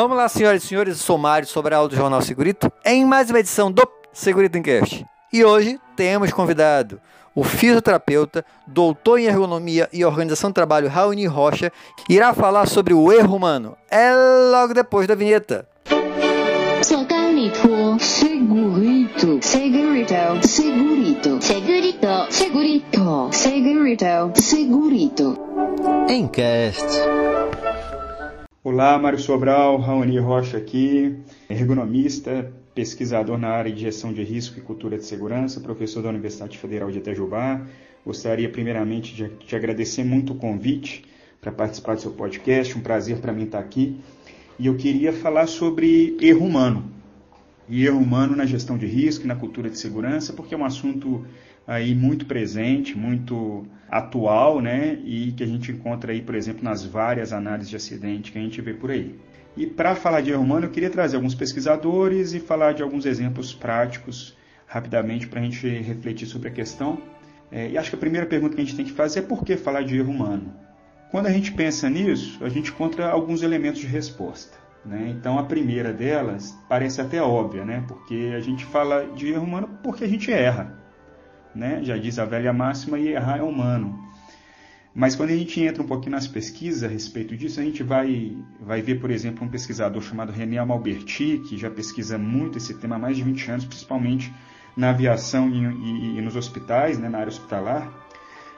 Vamos lá, senhoras e senhores, eu sou Mário Sobral do Jornal Segurito, em mais uma edição do Segurito Encast. E hoje temos convidado o fisioterapeuta, doutor em ergonomia e organização do trabalho Raoni Rocha, que irá falar sobre o erro humano. É logo depois da vinheta. Segurito, segurito, segurito, segurito, segurito, segurito, segurito, segurito. Encast. Olá, Mário Sobral, Raoni Rocha aqui, ergonomista, pesquisador na área de gestão de risco e cultura de segurança, professor da Universidade Federal de Itajubá. Gostaria primeiramente de te agradecer muito o convite para participar do seu podcast, um prazer para mim estar aqui. E eu queria falar sobre erro humano. E erro humano na gestão de risco e na cultura de segurança, porque é um assunto aí muito presente, muito atual, né? E que a gente encontra aí, por exemplo, nas várias análises de acidente que a gente vê por aí. E para falar de erro humano, eu queria trazer alguns pesquisadores e falar de alguns exemplos práticos rapidamente para a gente refletir sobre a questão. É, e acho que a primeira pergunta que a gente tem que fazer é por que falar de erro humano? Quando a gente pensa nisso, a gente encontra alguns elementos de resposta. Né? Então, a primeira delas parece até óbvia, né? porque a gente fala de erro humano porque a gente erra né? Já diz a velha máxima, e errar é humano. Mas quando a gente entra um pouquinho nas pesquisas a respeito disso, a gente vai, vai ver, por exemplo, um pesquisador chamado René Malberti, que já pesquisa muito esse tema há mais de 20 anos, principalmente na aviação e, e, e nos hospitais, né, na área hospitalar.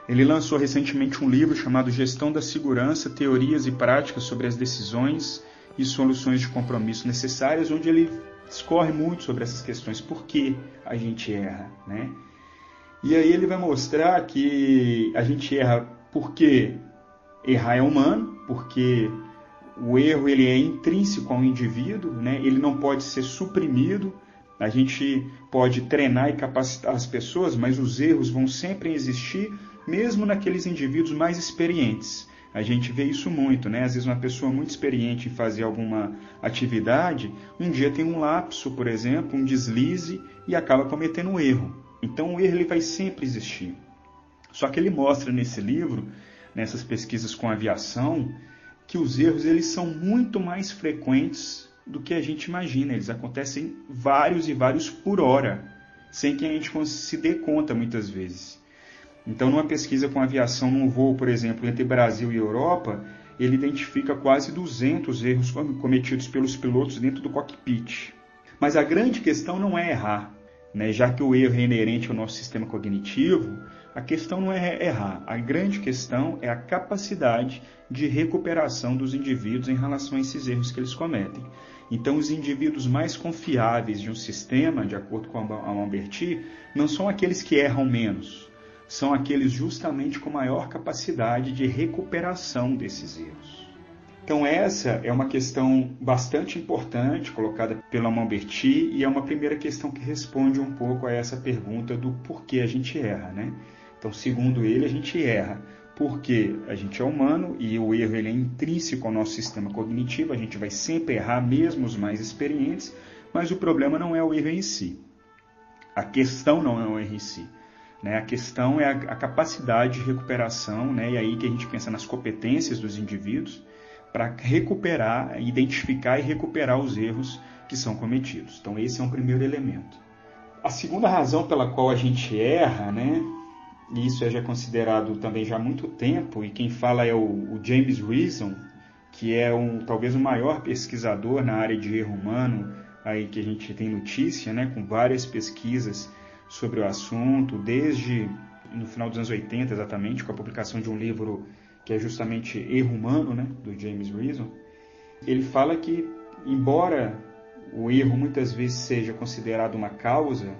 Ele lançou recentemente um livro chamado Gestão da Segurança, Teorias e Práticas sobre as Decisões e Soluções de Compromisso Necessárias, onde ele discorre muito sobre essas questões, por que a gente erra, né? E aí ele vai mostrar que a gente erra porque errar é humano, porque o erro ele é intrínseco ao indivíduo, né? ele não pode ser suprimido. A gente pode treinar e capacitar as pessoas, mas os erros vão sempre existir, mesmo naqueles indivíduos mais experientes. A gente vê isso muito, né? Às vezes uma pessoa muito experiente em fazer alguma atividade, um dia tem um lapso, por exemplo, um deslize e acaba cometendo um erro. Então o erro ele vai sempre existir. Só que ele mostra nesse livro, nessas pesquisas com aviação, que os erros eles são muito mais frequentes do que a gente imagina. Eles acontecem vários e vários por hora, sem que a gente se dê conta muitas vezes. Então, numa pesquisa com aviação num voo, por exemplo, entre Brasil e Europa, ele identifica quase 200 erros cometidos pelos pilotos dentro do cockpit. Mas a grande questão não é errar, né? Já que o erro é inerente ao nosso sistema cognitivo, a questão não é errar, a grande questão é a capacidade de recuperação dos indivíduos em relação a esses erros que eles cometem. Então, os indivíduos mais confiáveis de um sistema, de acordo com a Malberti, não são aqueles que erram menos, são aqueles justamente com maior capacidade de recuperação desses erros. Então essa é uma questão bastante importante colocada pela Mamberti e é uma primeira questão que responde um pouco a essa pergunta do porquê a gente erra, né? Então, segundo ele, a gente erra porque a gente é humano e o erro ele é intrínseco ao nosso sistema cognitivo, a gente vai sempre errar, mesmo os mais experientes, mas o problema não é o erro em si. A questão não é o erro em si. Né? A questão é a, a capacidade de recuperação, né? e aí que a gente pensa nas competências dos indivíduos, para recuperar, identificar e recuperar os erros que são cometidos. Então, esse é um primeiro elemento. A segunda razão pela qual a gente erra, né, e isso é já considerado também já há muito tempo, e quem fala é o, o James Reason, que é um, talvez o maior pesquisador na área de erro humano aí que a gente tem notícia, né, com várias pesquisas sobre o assunto, desde no final dos anos 80 exatamente, com a publicação de um livro que é justamente Erro Humano, né, do James Reason, ele fala que, embora o erro muitas vezes seja considerado uma causa,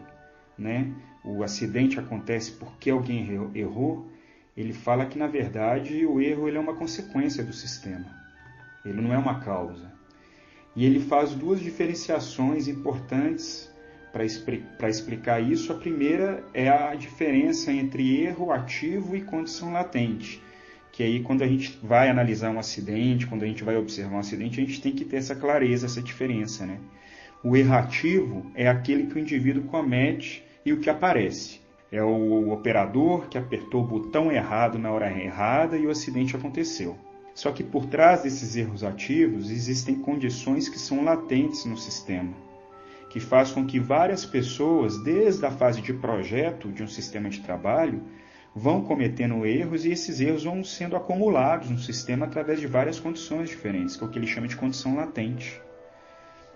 né, o acidente acontece porque alguém errou, ele fala que, na verdade, o erro ele é uma consequência do sistema, ele não é uma causa. E ele faz duas diferenciações importantes para explicar isso. A primeira é a diferença entre erro ativo e condição latente que aí quando a gente vai analisar um acidente, quando a gente vai observar um acidente, a gente tem que ter essa clareza, essa diferença, né? O errativo é aquele que o indivíduo comete e o que aparece. É o operador que apertou o botão errado na hora errada e o acidente aconteceu. Só que por trás desses erros ativos existem condições que são latentes no sistema, que faz com que várias pessoas, desde a fase de projeto de um sistema de trabalho, vão cometendo erros e esses erros vão sendo acumulados no sistema através de várias condições diferentes, que é o que ele chama de condição latente.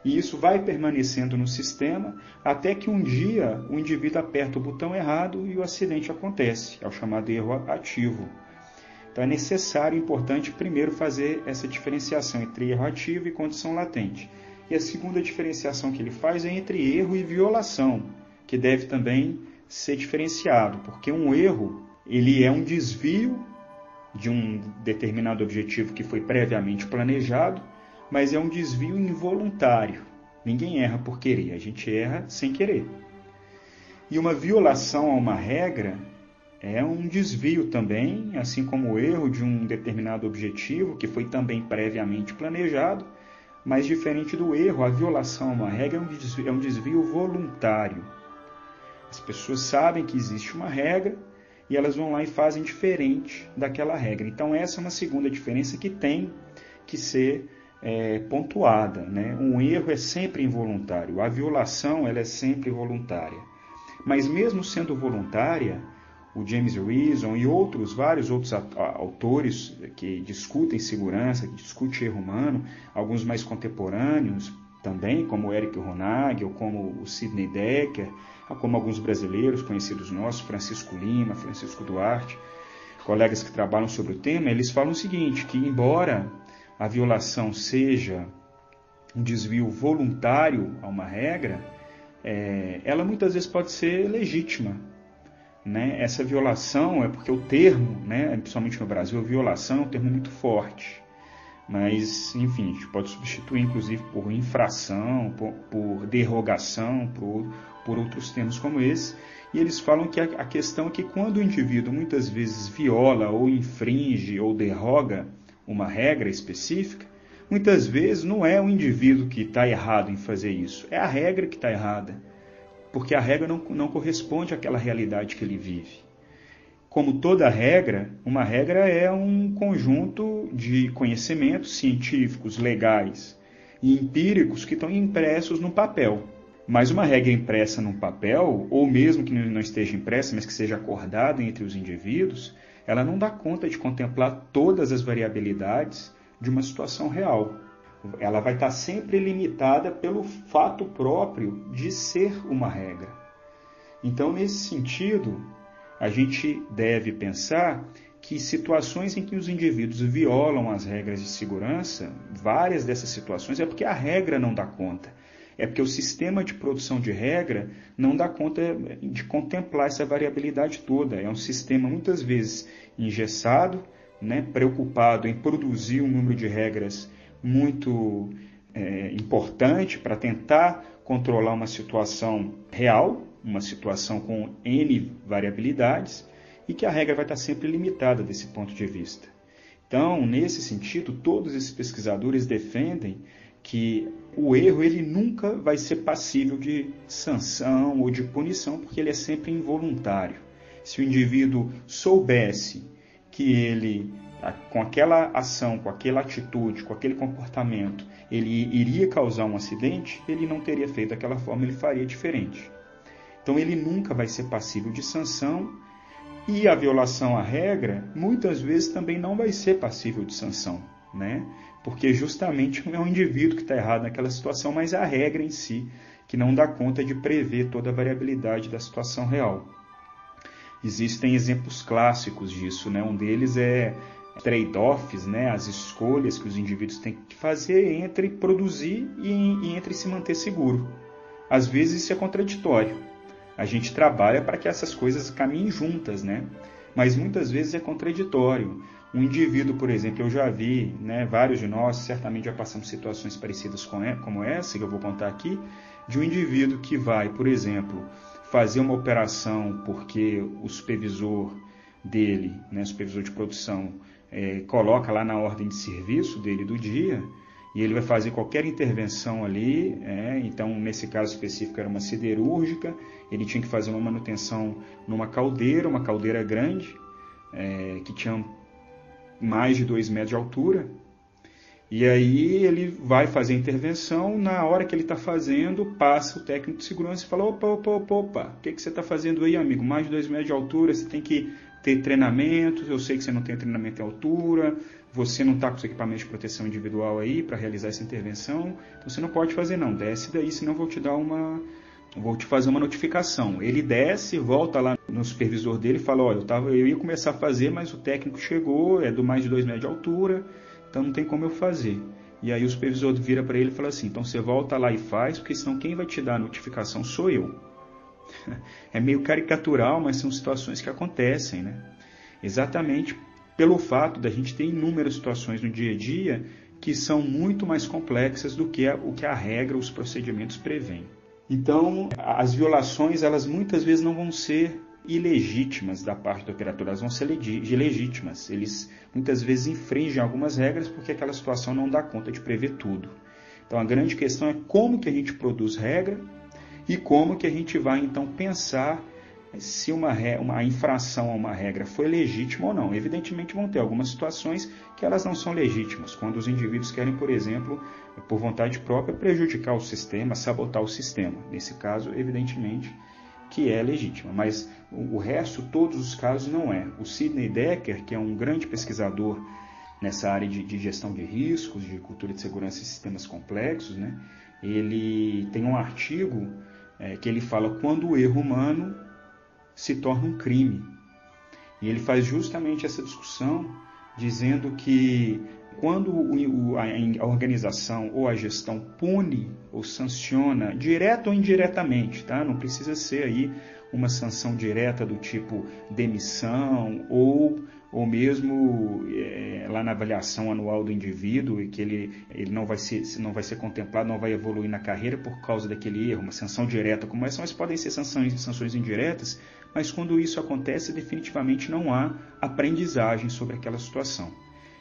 E isso vai permanecendo no sistema até que um dia o indivíduo aperta o botão errado e o acidente acontece, é o chamado erro ativo. Então é necessário e importante primeiro fazer essa diferenciação entre erro ativo e condição latente. E a segunda diferenciação que ele faz é entre erro e violação, que deve também ser diferenciado, porque um erro ele é um desvio de um determinado objetivo que foi previamente planejado mas é um desvio involuntário. Ninguém erra por querer, a gente erra sem querer. E uma violação a uma regra é um desvio também, assim como o erro de um determinado objetivo que foi também previamente planejado, mas diferente do erro, a violação a uma regra é um desvio, é um desvio voluntário. As pessoas sabem que existe uma regra e elas vão lá e fazem diferente daquela regra. Então, essa é uma segunda diferença que tem que ser é, pontuada. Né? Um erro é sempre involuntário, a violação ela é sempre voluntária. Mas mesmo sendo voluntária, o James Reason e outros, vários outros autores que discutem segurança, que discutem erro humano, alguns mais contemporâneos também, como Eric Ronag, ou como o Sidney Decker, como alguns brasileiros conhecidos nossos, Francisco Lima, Francisco Duarte, colegas que trabalham sobre o tema, eles falam o seguinte, que embora a violação seja um desvio voluntário a uma regra, é, ela muitas vezes pode ser legítima. Né? Essa violação é porque o termo, né, principalmente no Brasil, violação é um termo muito forte. Mas, enfim, a gente pode substituir, inclusive, por infração, por, por derrogação, por, por outros termos como esse. E eles falam que a, a questão é que quando o indivíduo muitas vezes viola ou infringe ou derroga uma regra específica, muitas vezes não é o indivíduo que está errado em fazer isso, é a regra que está errada, porque a regra não, não corresponde àquela realidade que ele vive. Como toda regra, uma regra é um conjunto de conhecimentos científicos, legais e empíricos que estão impressos no papel. Mas uma regra impressa num papel, ou mesmo que não esteja impressa, mas que seja acordada entre os indivíduos, ela não dá conta de contemplar todas as variabilidades de uma situação real. Ela vai estar sempre limitada pelo fato próprio de ser uma regra. Então, nesse sentido, a gente deve pensar que situações em que os indivíduos violam as regras de segurança, várias dessas situações é porque a regra não dá conta. É porque o sistema de produção de regra não dá conta de contemplar essa variabilidade toda. É um sistema muitas vezes engessado, né, preocupado em produzir um número de regras muito é, importante para tentar controlar uma situação real, uma situação com N variabilidades, e que a regra vai estar sempre limitada desse ponto de vista. Então, nesse sentido, todos esses pesquisadores defendem que o erro ele nunca vai ser passível de sanção ou de punição, porque ele é sempre involuntário. Se o indivíduo soubesse que ele, com aquela ação, com aquela atitude, com aquele comportamento, ele iria causar um acidente, ele não teria feito daquela forma, ele faria diferente. Então ele nunca vai ser passível de sanção e a violação à regra muitas vezes também não vai ser passível de sanção, né? porque justamente não é o indivíduo que está errado naquela situação, mas a regra em si, que não dá conta de prever toda a variabilidade da situação real. Existem exemplos clássicos disso, né? um deles é trade-offs, né? as escolhas que os indivíduos têm que fazer entre produzir e, e entre se manter seguro. Às vezes isso é contraditório. A gente trabalha para que essas coisas caminhem juntas, né? mas muitas vezes é contraditório. Um indivíduo, por exemplo, eu já vi, né, vários de nós certamente já passamos situações parecidas com como essa, que eu vou contar aqui, de um indivíduo que vai, por exemplo, fazer uma operação porque o supervisor dele, né, supervisor de produção, é, coloca lá na ordem de serviço dele do dia, e ele vai fazer qualquer intervenção ali, é, então nesse caso específico era uma siderúrgica, ele tinha que fazer uma manutenção numa caldeira, uma caldeira grande, é, que tinha mais de 2 metros de altura. E aí ele vai fazer a intervenção, na hora que ele está fazendo, passa o técnico de segurança e fala, opa, opa, opa, opa, o que, que você está fazendo aí, amigo? Mais de 2 metros de altura, você tem que ter treinamento, eu sei que você não tem treinamento em altura, você não está com os equipamentos de proteção individual aí para realizar essa intervenção, então você não pode fazer não, desce daí, senão vou te dar uma, vou te fazer uma notificação. Ele desce, volta lá no supervisor dele e fala, olha, eu, tava, eu ia começar a fazer, mas o técnico chegou, é do mais de 2 metros de altura, então não tem como eu fazer. E aí o supervisor vira para ele e fala assim, então você volta lá e faz, porque senão quem vai te dar a notificação sou eu. É meio caricatural, mas são situações que acontecem, né? Exatamente pelo fato da gente ter inúmeras situações no dia a dia que são muito mais complexas do que o que a regra, os procedimentos prevêem. Então, as violações, elas muitas vezes não vão ser ilegítimas da parte do operador, elas vão ser legítimas. Eles muitas vezes infringem algumas regras porque aquela situação não dá conta de prever tudo. Então, a grande questão é como que a gente produz regra e como que a gente vai então pensar se uma, uma infração a uma regra foi legítima ou não. Evidentemente vão ter algumas situações que elas não são legítimas, quando os indivíduos querem, por exemplo, por vontade própria, prejudicar o sistema, sabotar o sistema. Nesse caso, evidentemente que é legítima, mas o resto, todos os casos, não é. O Sidney Decker, que é um grande pesquisador nessa área de, de gestão de riscos, de cultura de segurança e sistemas complexos, né? ele tem um artigo é, que ele fala quando o erro humano se torna um crime. E ele faz justamente essa discussão dizendo que quando a organização ou a gestão pune ou sanciona, direto ou indiretamente, tá? não precisa ser aí uma sanção direta do tipo demissão ou ou mesmo é, lá na avaliação anual do indivíduo e que ele, ele não, vai ser, não vai ser contemplado, não vai evoluir na carreira por causa daquele erro, uma sanção direta como essa, mas podem ser sanções, sanções indiretas, mas quando isso acontece, definitivamente não há aprendizagem sobre aquela situação.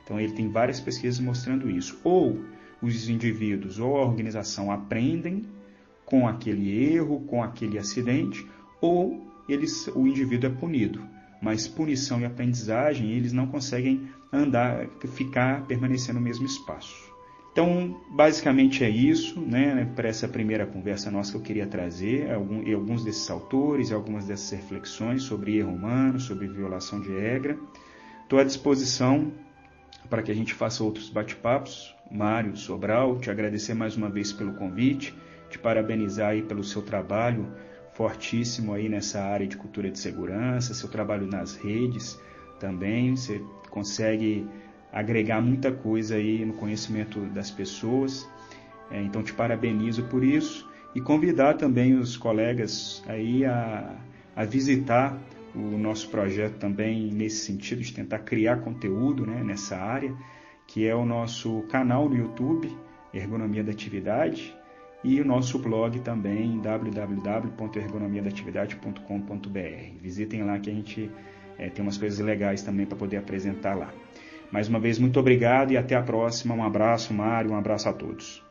Então ele tem várias pesquisas mostrando isso. Ou os indivíduos ou a organização aprendem com aquele erro, com aquele acidente, ou eles, o indivíduo é punido mas punição e aprendizagem eles não conseguem andar, ficar, permanecer no mesmo espaço. Então, basicamente é isso, né, para essa primeira conversa nossa que eu queria trazer, alguns desses autores, algumas dessas reflexões sobre erro humano, sobre violação de regra. Estou à disposição para que a gente faça outros bate-papos. Mário Sobral, te agradecer mais uma vez pelo convite, te parabenizar aí pelo seu trabalho fortíssimo aí nessa área de cultura de segurança, seu trabalho nas redes também, você consegue agregar muita coisa aí no conhecimento das pessoas. É, então te parabenizo por isso e convidar também os colegas aí a, a visitar o nosso projeto também nesse sentido de tentar criar conteúdo né, nessa área, que é o nosso canal no YouTube, Ergonomia da Atividade, e o nosso blog também, www.ergonomiadatividade.com.br. Visitem lá que a gente é, tem umas coisas legais também para poder apresentar lá. Mais uma vez, muito obrigado e até a próxima. Um abraço, Mário, um abraço a todos.